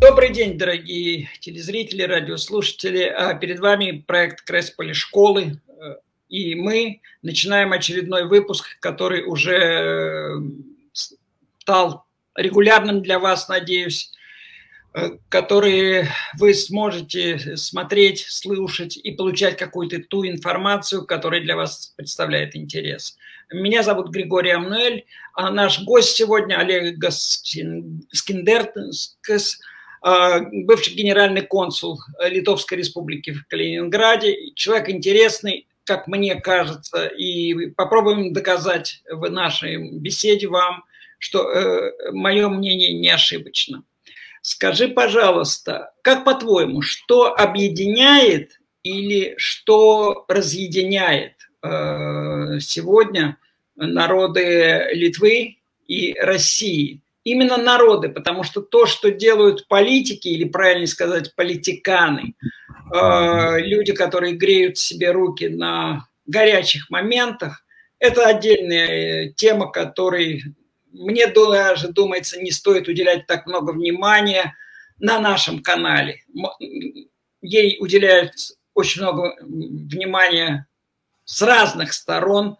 Добрый день, дорогие телезрители, радиослушатели. А, перед вами проект Кресполи школы. Э, и мы начинаем очередной выпуск, который уже э, стал регулярным для вас, надеюсь, э, который вы сможете смотреть, слушать и получать какую-то ту информацию, которая для вас представляет интерес. Меня зовут Григорий Амнуэль, а наш гость сегодня Олег а, бывший генеральный консул Литовской Республики в Калининграде, человек интересный, как мне кажется, и попробуем доказать в нашей беседе вам, что э, мое мнение не ошибочно. Скажи, пожалуйста, как по-твоему, что объединяет или что разъединяет э, сегодня народы Литвы и России? Именно народы, потому что то, что делают политики, или правильно сказать, политиканы, э, люди, которые греют себе руки на горячих моментах, это отдельная тема, которой мне даже, думается, не стоит уделять так много внимания на нашем канале. Ей уделяют очень много внимания с разных сторон –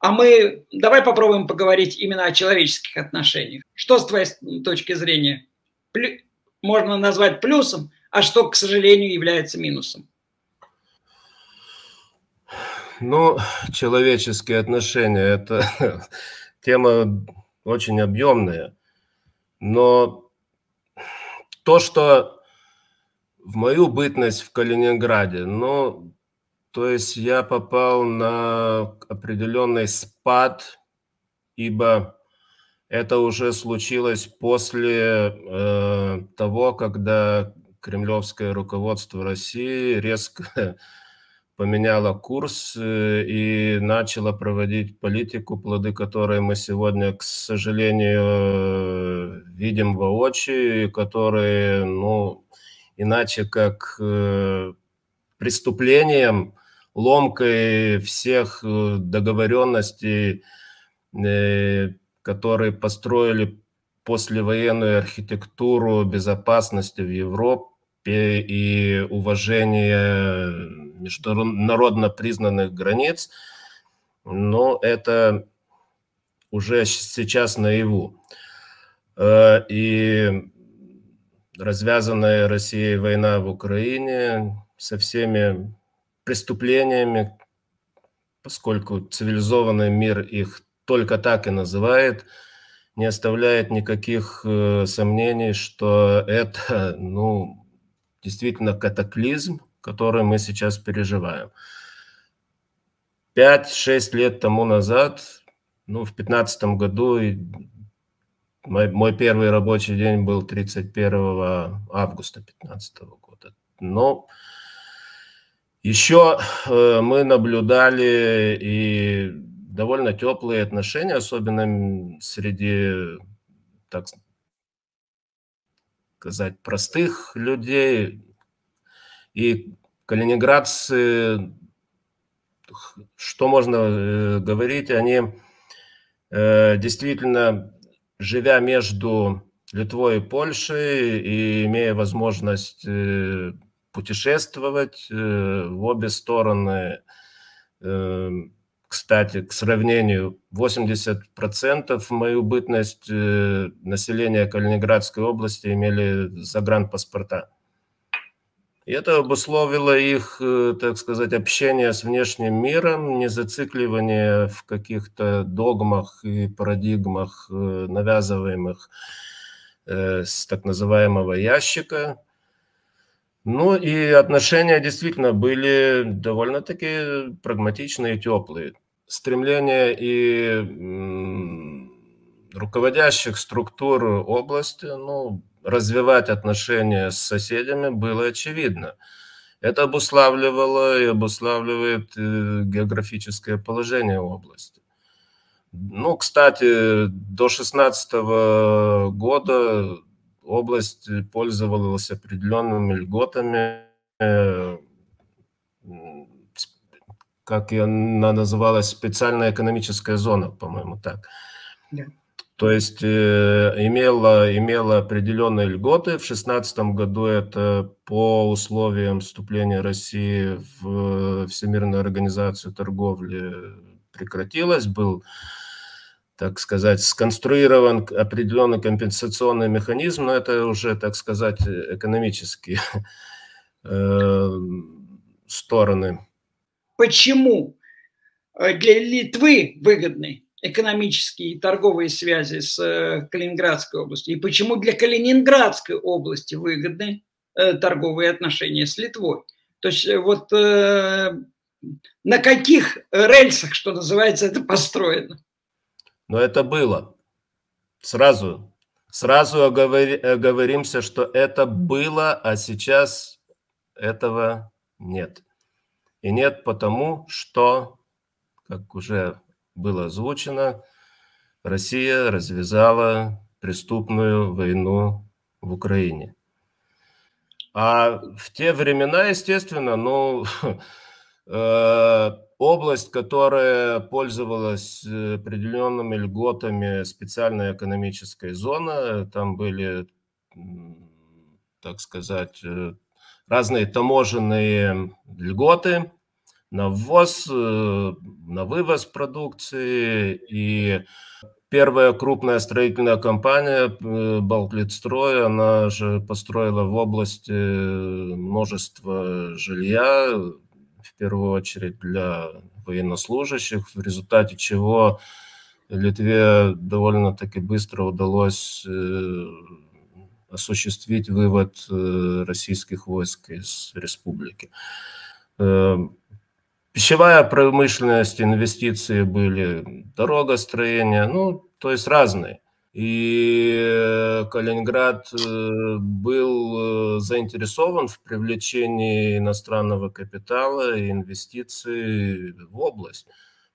а мы давай попробуем поговорить именно о человеческих отношениях. Что с твоей точки зрения плю, можно назвать плюсом, а что, к сожалению, является минусом? Ну, человеческие отношения – это тема очень объемная. Но то, что в мою бытность в Калининграде, ну, то есть я попал на определенный спад, ибо это уже случилось после э, того, когда кремлевское руководство России резко поменяло курс э, и начало проводить политику, плоды которой мы сегодня, к сожалению, видим воочию, которые, ну, иначе как э, преступлением ломкой всех э, договоренностей, э, которые построили послевоенную архитектуру безопасности в Европе и уважение международно признанных границ, но это уже сейчас наяву. Э, и развязанная Россией война в Украине со всеми преступлениями, поскольку цивилизованный мир их только так и называет, не оставляет никаких э, сомнений, что это, ну, действительно катаклизм, который мы сейчас переживаем. 5-6 лет тому назад, ну, в 2015 году, мой, мой первый рабочий день был 31 августа 2015 года. Но еще э, мы наблюдали и довольно теплые отношения, особенно среди, так сказать, простых людей. И калининградцы, что можно э, говорить, они э, действительно, живя между Литвой и Польшей и имея возможность путешествовать э, в обе стороны. Эм, кстати, к сравнению, 80% мою бытность э, населения Калининградской области имели загранпаспорта. И это обусловило их, э, так сказать, общение с внешним миром, не зацикливание в каких-то догмах и парадигмах, навязываемых с так называемого ящика – ну и отношения действительно были довольно-таки прагматичные и теплые. Стремление и руководящих структур области ну, развивать отношения с соседями было очевидно. Это обуславливало и обуславливает э, географическое положение области. Ну, кстати, до 2016 года область пользовалась определенными льготами, э, как она называлась, специальная экономическая зона, по-моему, так. То есть э, имела, имела определенные льготы. В 2016 году это по условиям вступления России в Всемирную организацию торговли прекратилось. Был, так сказать, сконструирован определенный компенсационный механизм, но это уже, так сказать, экономические э, стороны. Почему для Литвы выгодны экономические и торговые связи с э, Калининградской областью, и почему для Калининградской области выгодны э, торговые отношения с Литвой. То есть э, вот на каких рельсах, что называется, это построено? Но это было. Сразу, сразу оговоримся, что это было, а сейчас этого нет. И нет потому, что, как уже было озвучено, Россия развязала преступную войну в Украине. А в те времена, естественно, ну, э, область, которая пользовалась определенными льготами специальной экономической зоны, там были, так сказать, э, разные таможенные льготы, на ввоз, э, на вывоз продукции. И первая крупная строительная компания э, Балтлитстрой, она же построила в области множество жилья, в первую очередь для военнослужащих, в результате чего Литве довольно-таки быстро удалось э, осуществить вывод российских войск из республики. Пищевая промышленность, инвестиции были, дорогостроение, ну, то есть разные. И э, Калининград э, был э, заинтересован в привлечении иностранного капитала и инвестиций в область,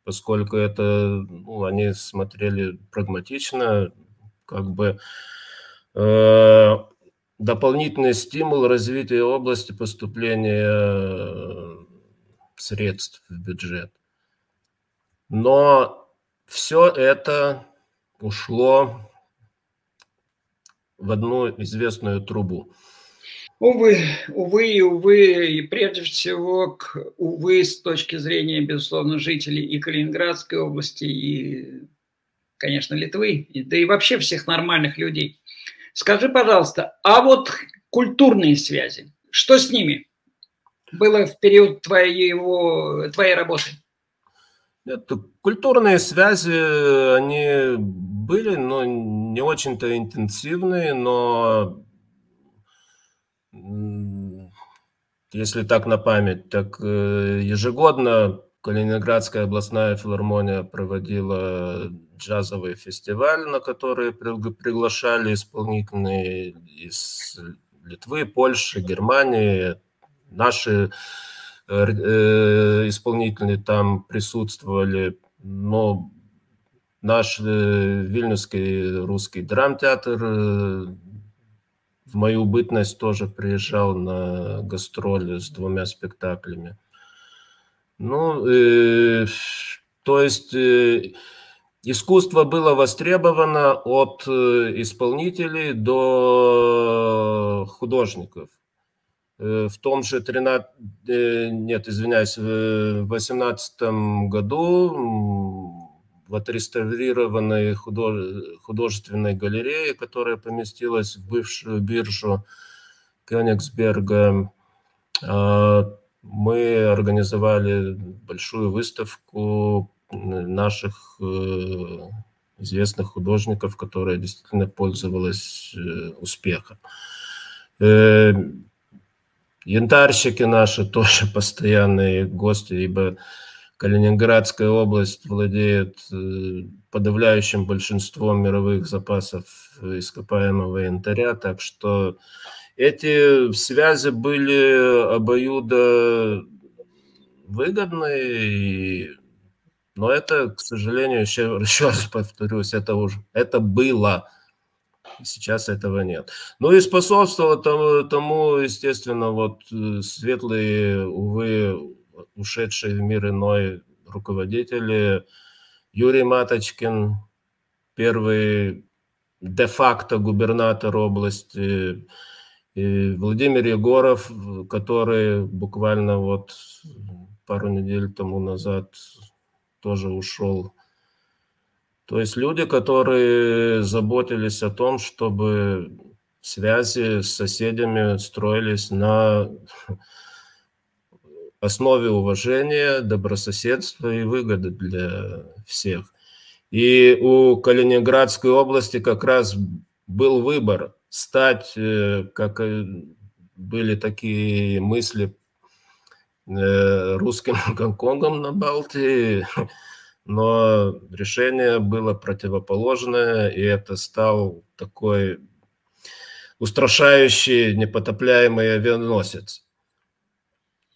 поскольку это, ну, они смотрели прагматично, как бы э, дополнительный стимул развития области поступления средств в бюджет. Но все это ушло в одну известную трубу. Увы, увы увы, и прежде всего, к, увы, с точки зрения, безусловно, жителей и Калининградской области, и, конечно, Литвы, и, да и вообще всех нормальных людей. Скажи, пожалуйста, а вот культурные связи, что с ними? было в период твоего, твоей работы? Нет, культурные связи, они были, но не очень-то интенсивные, но если так на память, так э, ежегодно Калининградская областная филармония проводила джазовый фестиваль, на который приглашали исполнительные из Литвы, Польши, Германии, Наши э, э, исполнители там присутствовали, но наш э, Вильнюсский русский драмтеатр в мою бытность тоже приезжал на гастроли с двумя спектаклями. Ну, э, то есть э, искусство было востребовано от исполнителей до художников. Э, в том же 13, э, нет, извиняюсь, в 18 году в отреставрированной художественной галерее, которая поместилась в бывшую биржу Кёнигсберга, а, мы организовали большую выставку наших э, известных художников, которая действительно пользовалась успехом. Янтарщики наши тоже постоянные гости, ибо Калининградская область владеет э, подавляющим большинством мировых запасов ископаемого янтаря, так что эти связи были обоюдо выгодны, но это, к сожалению, еще, еще раз повторюсь, это уже это было Сейчас этого нет. Ну и способствовало тому, тому естественно, вот э, светлые, увы, ушедшие в мир иной руководители Юрий Маточкин, первый де-факто губернатор области, и Владимир Егоров, который буквально вот пару недель тому назад тоже ушел. То есть люди, которые заботились о том, чтобы связи с соседями строились на основе уважения, добрососедства и выгоды для всех. И у Калининградской области как раз был выбор стать, э, как были такие мысли, э, русским Гонконгом на Балтии, но решение было противоположное, и это стал такой устрашающий непотопляемый авианосец,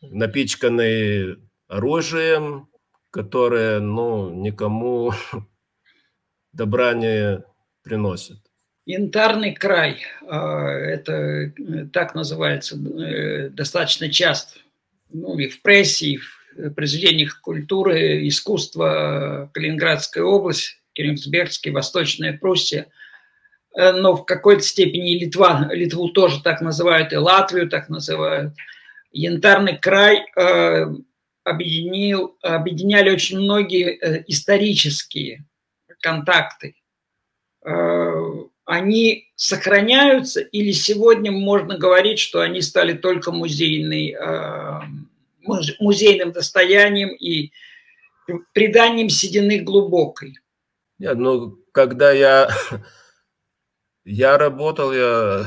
напичканный оружием, которое ну, никому добра не приносит. Янтарный край, а, это так называется э, достаточно часто, ну и в прессе, и в произведениях культуры, искусства Калининградская область, Кенигсбергский, Восточная Пруссия, э, но в какой-то степени Литва, Литву тоже так называют, и Латвию так называют. Янтарный край объединил, объединяли очень многие исторические контакты они сохраняются или сегодня можно говорить, что они стали только музейной, э, музейным достоянием и приданием седины глубокой? Нет, ну, когда я, я работал, я,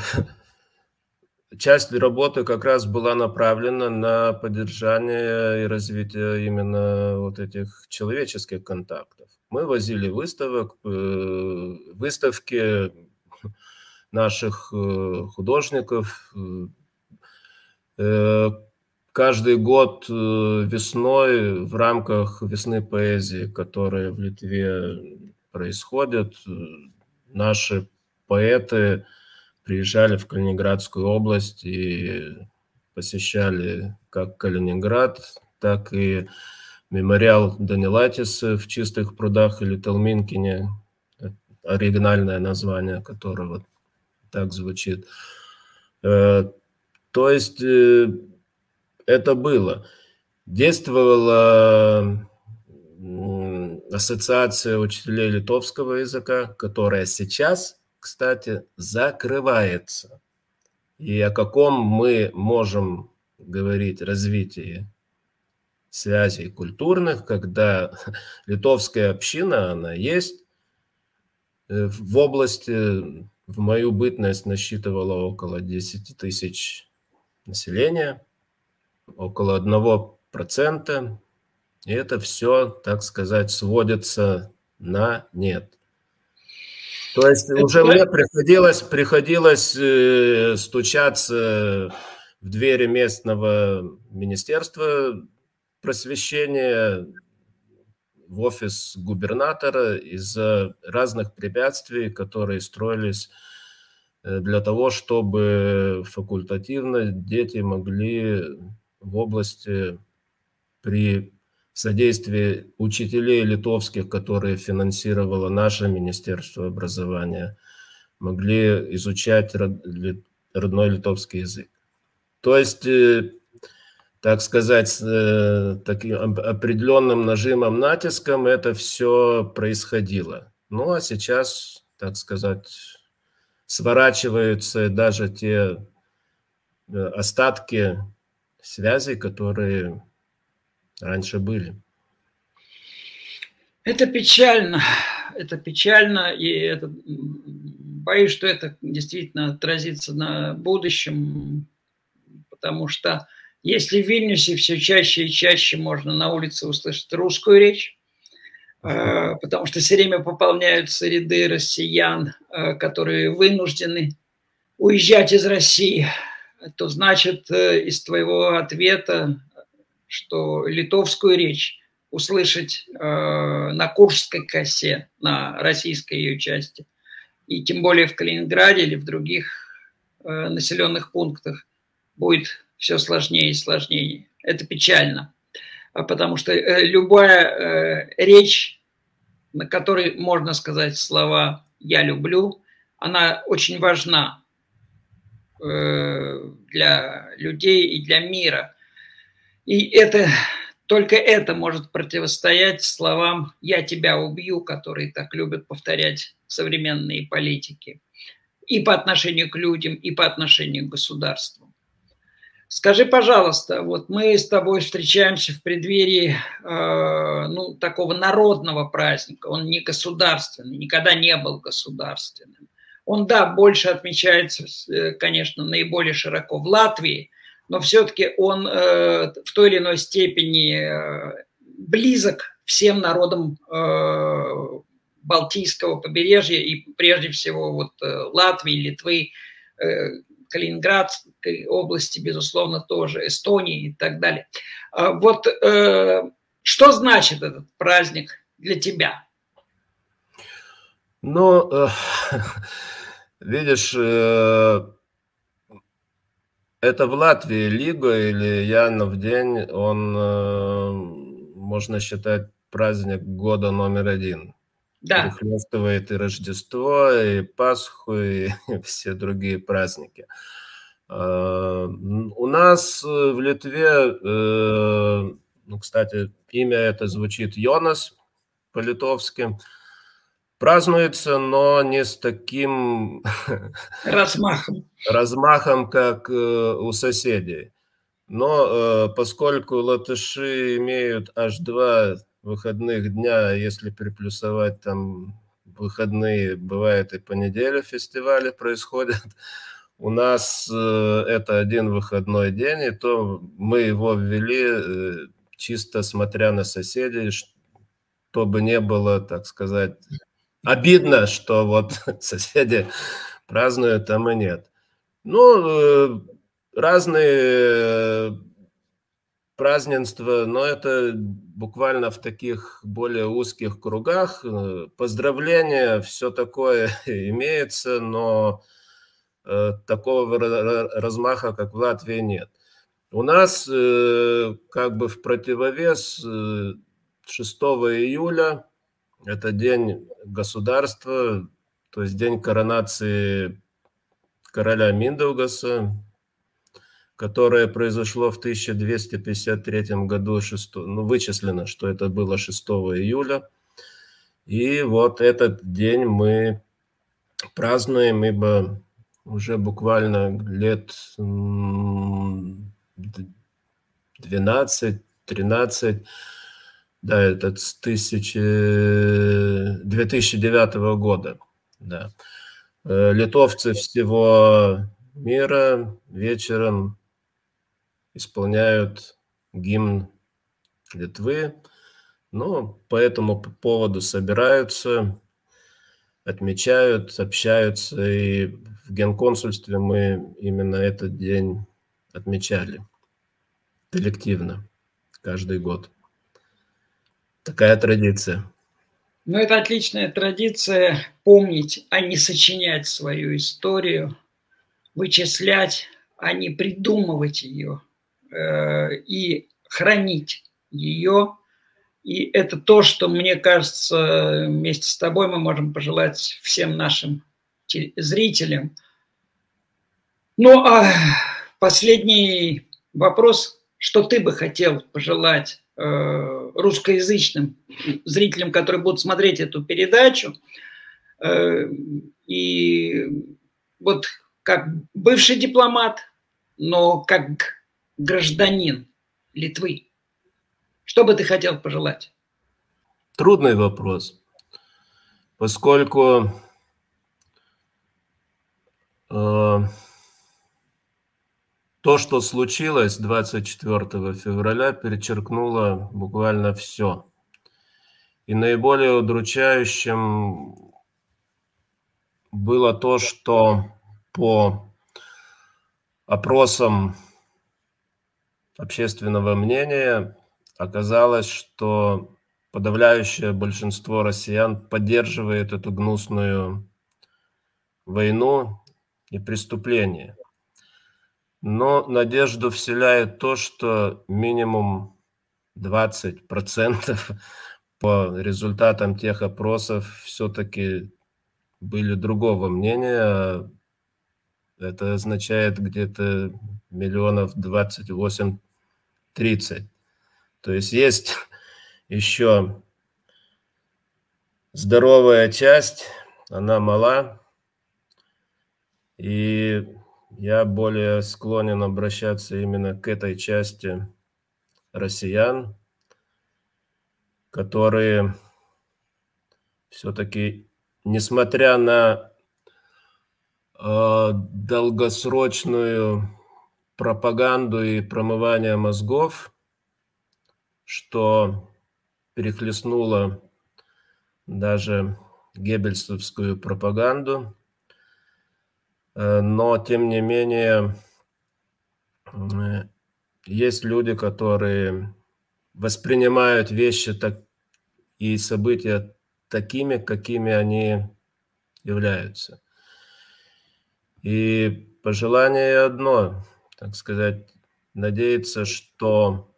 часть работы как раз была направлена на поддержание и развитие именно вот этих человеческих контактов. Мы возили выставок, э, выставки, наших э, художников. Э, каждый год э, весной в рамках весны поэзии, которая в Литве происходит, наши поэты приезжали в Калининградскую область и посещали как Калининград, так и мемориал Данилатис в Чистых прудах или Талминкине, оригинальное название которого так звучит. Э, то есть э, это было. Действовала ассоциация учителей литовского языка, которая сейчас, кстати, закрывается. И о каком мы можем говорить развитии связей культурных, когда литовская община, она есть э, в области в мою бытность насчитывала около 10 тысяч населения, около 1%. И это все, так сказать, сводится на нет. То есть это уже мне приходилось, приходилось э, стучаться в двери местного министерства просвещения, в офис губернатора из-за разных препятствий, которые строились э, для того, чтобы факультативно дети могли в области при содействии учителей литовских, которые финансировало наше Министерство образования, могли изучать родной литовский язык. То есть э, так сказать, с э, таким определенным нажимом, натиском это все происходило. Ну а сейчас, так сказать, сворачиваются даже те э, остатки связей, которые раньше были. Это печально, это печально, и это, боюсь, что это действительно отразится на будущем, потому что если в Вильнюсе все чаще и чаще можно на улице услышать русскую речь, э, потому что все время пополняются ряды россиян, э, которые вынуждены уезжать из России, то значит э, из твоего ответа, что литовскую речь услышать на Куршской косе, на российской ее части, и тем более в Калининграде или в других населенных пунктах будет все сложнее и сложнее. Это печально, а потому что э, любая э, речь на которой можно сказать слова «я люблю», она очень важна э, для людей и для мира. И это только это может противостоять словам «я тебя убью», которые так любят повторять современные политики. И по отношению к людям, и по отношению к государству. Скажи, пожалуйста, вот мы с тобой встречаемся в преддверии э, ну, такого народного праздника. Он не государственный, никогда не был государственным. Он, да, больше отмечается, э, конечно, наиболее широко в Латвии, но все-таки он э, в той или иной степени э, близок всем народам э, Балтийского побережья и прежде всего вот э, Латвии, Литвы, э, Калининградской области, безусловно, тоже, Эстонии и так далее. А вот что значит этот праздник для тебя? Ну, э, видишь, э, это в Латвии Лига или Янов день, он, э, можно считать, праздник года номер один. Да. Перехлестывает и Рождество, и Пасху, и все другие праздники. Э, у нас в Литве, ну, кстати, имя это звучит Йонас по-литовски, празднуется, но не с таким размахом, размахом как э, у соседей. Но э, поскольку латыши имеют аж два выходных дня, если приплюсовать там выходные, бывает и по неделе фестивали происходят, у нас э, это один выходной день, и то мы его ввели чисто смотря на соседей, чтобы не было, так сказать, обидно, что вот соседи празднуют, а мы нет. Ну, э, разные э, празднества, но это буквально в таких более узких кругах. Э, поздравления, все такое имеется, но такого размаха, как в Латвии, нет. У нас как бы в противовес 6 июля это день государства, то есть день коронации короля Миндаугаса, которое произошло в 1253 году, 6, ну, вычислено, что это было 6 июля. И вот этот день мы празднуем, ибо уже буквально лет 12-13 да, это с тысячи... 2009 года. Да. Э, литовцы всего мира вечером исполняют гимн Литвы. Ну, по этому поводу собираются, отмечают, общаются. И в генконсульстве мы именно этот день отмечали коллективно каждый год. Такая традиция. Ну, это отличная традиция помнить, а не сочинять свою историю, вычислять, а не придумывать ее э, и хранить ее. И это то, что, мне кажется, вместе с тобой мы можем пожелать всем нашим зрителям. Ну, а последний вопрос, что ты бы хотел пожелать Э, русскоязычным зрителям, которые будут смотреть эту передачу. Э, и вот как бывший дипломат, но как гражданин Литвы, что бы ты хотел пожелать? Трудный вопрос, поскольку э, то, что случилось 24 февраля, перечеркнуло буквально все. И наиболее удручающим было то, что по опросам общественного мнения оказалось, что подавляющее большинство россиян поддерживает эту гнусную войну и преступление – но надежду вселяет то, что минимум 20% по результатам тех опросов все-таки были другого мнения. Это означает где-то миллионов 28-30. То есть есть еще здоровая часть, она мала, и я более склонен обращаться именно к этой части россиян, которые все-таки, несмотря на э, долгосрочную пропаганду и промывание мозгов, что перехлестнуло даже геббельсовскую пропаганду, но тем не менее э, есть люди, которые воспринимают вещи так и события такими, какими они являются. И пожелание одно, так сказать, надеяться, что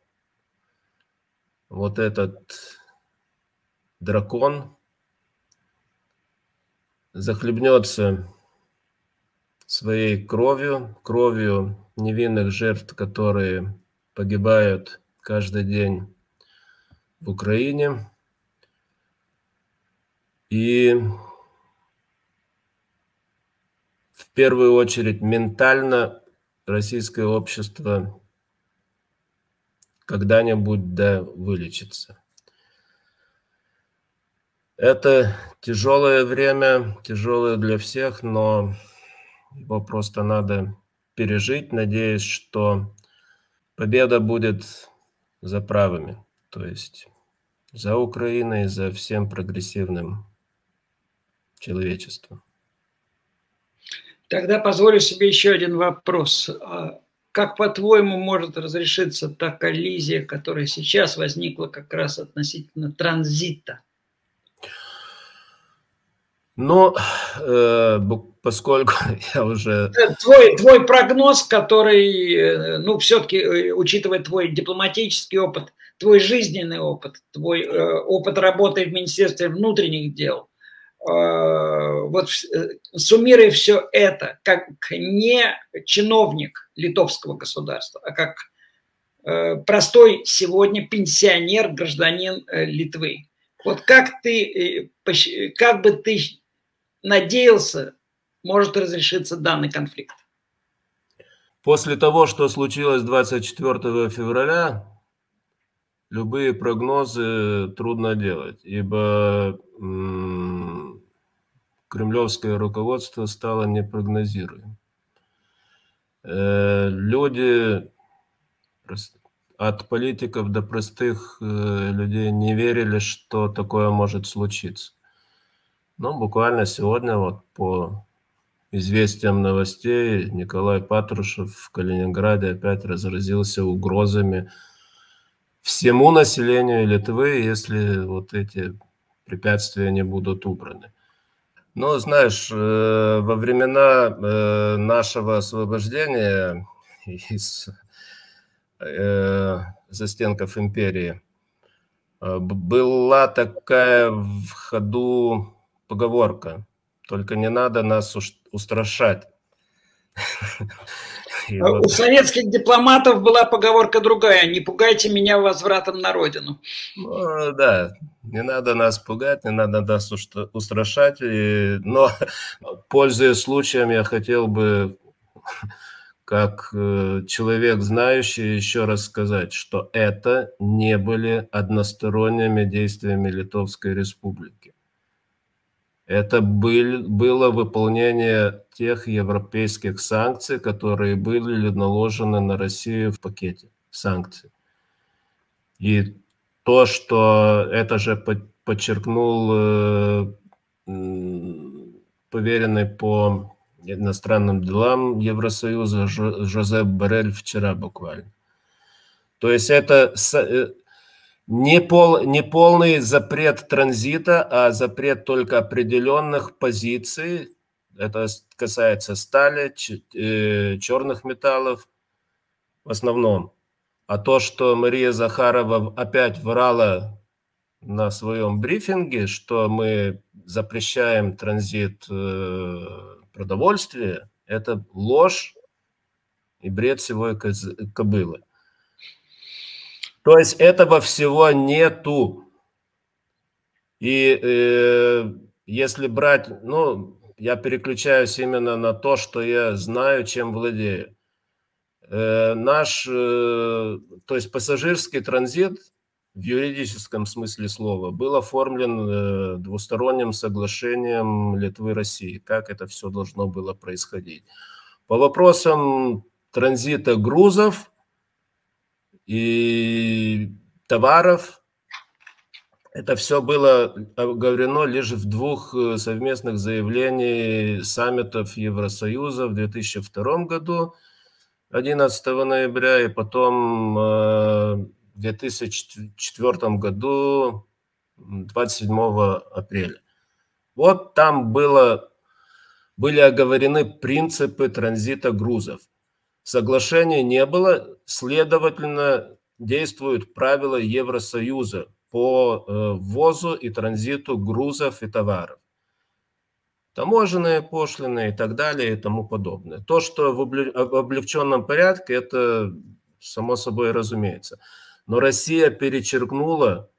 вот этот дракон захлебнется своей кровью, кровью невинных жертв, которые погибают каждый день в Украине. И в первую очередь ментально российское общество когда-нибудь да вылечится. Это тяжелое время, тяжелое для всех, но его просто надо пережить, надеясь, что победа будет за правыми, то есть за Украиной, за всем прогрессивным человечеством. Тогда позволю себе еще один вопрос. А как, по-твоему, может разрешиться та коллизия, которая сейчас возникла как раз относительно транзита? Ну, э, поскольку я уже... Твой, твой прогноз, который, э, ну, все-таки, э, учитывая твой дипломатический опыт, твой жизненный опыт, твой э, опыт работы в Министерстве внутренних дел, э, вот э, суммируя все это, как не чиновник литовского государства, а как э, простой сегодня пенсионер, гражданин э, Литвы. Вот как ты, э, как бы ты надеялся, может разрешиться данный конфликт? После того, что случилось 24 февраля, любые прогнозы трудно делать, ибо кремлевское руководство стало непрогнозируемым. Э, люди от политиков до простых э, людей не верили, что такое может случиться. Но буквально сегодня вот по известиям новостей Николай Патрушев в Калининграде опять разразился угрозами всему населению Литвы, если вот эти препятствия не будут убраны. Но, знаешь, э, во времена э, нашего освобождения из э, застенков империи была такая в ходу поговорка, только не надо нас устрашать. И У советских дипломатов была поговорка другая: не пугайте меня возвратом на родину. Ну, да, не надо нас пугать, не надо нас устрашать. И... Но, пользуясь случаем, я хотел бы, как э, человек знающий, еще раз сказать, что это не были односторонними действиями Литовской Республики. Это был, было выполнение тех европейских санкций, которые были наложены на Россию в пакете санкций. И то, что это же подчеркнул э, поверенный по иностранным делам Евросоюза Жозеп Барель вчера буквально. То есть это э, не, пол, не полный запрет транзита, а запрет только определенных позиций. Это касается стали, э, черных металлов в основном. А то, что Мария Захарова опять врала на своем брифинге, что мы запрещаем транзит э, продовольствия, это ложь и бред всего кобылы. То есть этого всего нету. И э, если брать, ну, я переключаюсь именно на то, что я знаю, чем владею. Э, наш, э, то есть пассажирский транзит в юридическом смысле слова был оформлен э, двусторонним соглашением Литвы России, как это все должно было происходить. По вопросам транзита грузов и товаров, это все было оговорено лишь в двух совместных заявлениях саммитов Евросоюза в 2002 году 11 ноября, и потом э, в 2004 году 27 апреля. Вот там было, были оговорены принципы транзита грузов. Соглашения не было, следовательно, действуют правила Евросоюза по э, ввозу и транзиту грузов и товаров таможенные пошлины и так далее и тому подобное. То, что в облегченном порядке, это само собой разумеется. Но Россия перечеркнула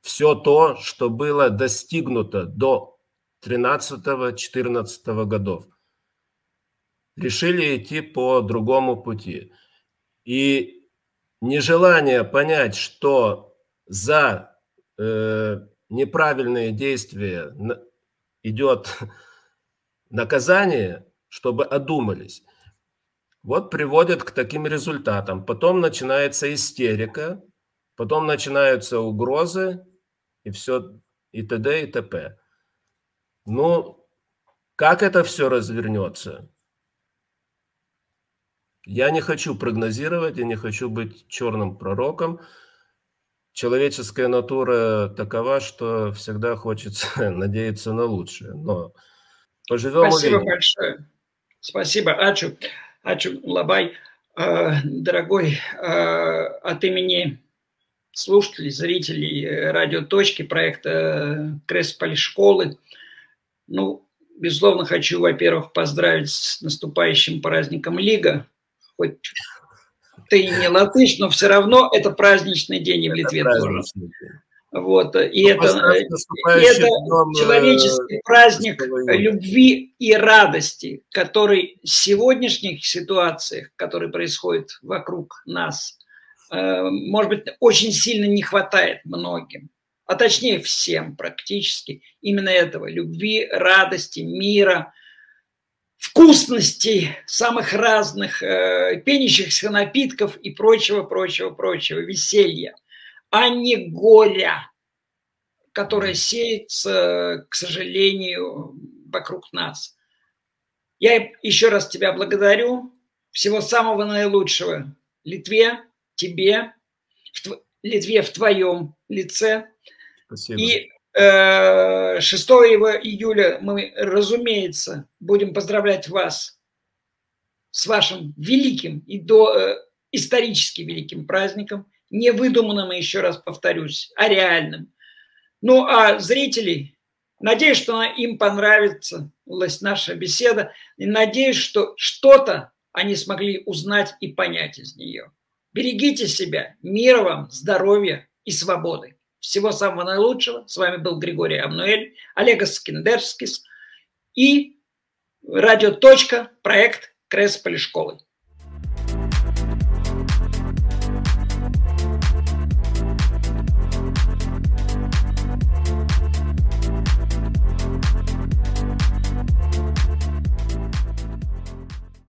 все то, что было достигнуто до 13-14 годов. Решили идти по другому пути. И нежелание понять, что за э, неправильные действия идет наказание, чтобы одумались. Вот приводят к таким результатам. Потом начинается истерика, потом начинаются угрозы и все, и т.д. и т.п. Ну, как это все развернется? Я не хочу прогнозировать, я не хочу быть черным пророком. Человеческая натура такова, что всегда хочется надеяться на лучшее. Но Поживем Спасибо увидим. большое. Спасибо. Ачу. Ачу Лабай. Э, дорогой, э, от имени слушателей, зрителей радио «Точки» проекта Кресполь школы, ну, безусловно, хочу, во-первых, поздравить с наступающим праздником Лига. Хоть ты и не латыш, но все равно это праздничный день и в Литве тоже. Вот. И ну, это, и это дом, э, человеческий праздник любви и радости, который в сегодняшних ситуациях, которые происходят вокруг нас, э, может быть, очень сильно не хватает многим, а точнее всем практически именно этого, любви, радости, мира, вкусностей самых разных, э, пенящихся напитков и прочего, прочего, прочего, веселья – а не горя, которое сеется, к сожалению, вокруг нас. Я еще раз тебя благодарю. Всего самого наилучшего Литве, тебе, в тв... Литве в твоем лице. Спасибо. И 6 июля мы, разумеется, будем поздравлять вас с вашим великим и до, э, исторически великим праздником – не выдуманным, еще раз повторюсь, а реальным. Ну, а зрителей, надеюсь, что им понравится наша беседа, и надеюсь, что что-то они смогли узнать и понять из нее. Берегите себя, мира вам, здоровья и свободы. Всего самого наилучшего. С вами был Григорий Амнуэль, Олег Скиндерскис и радио «Точка», проект Кресполи школы.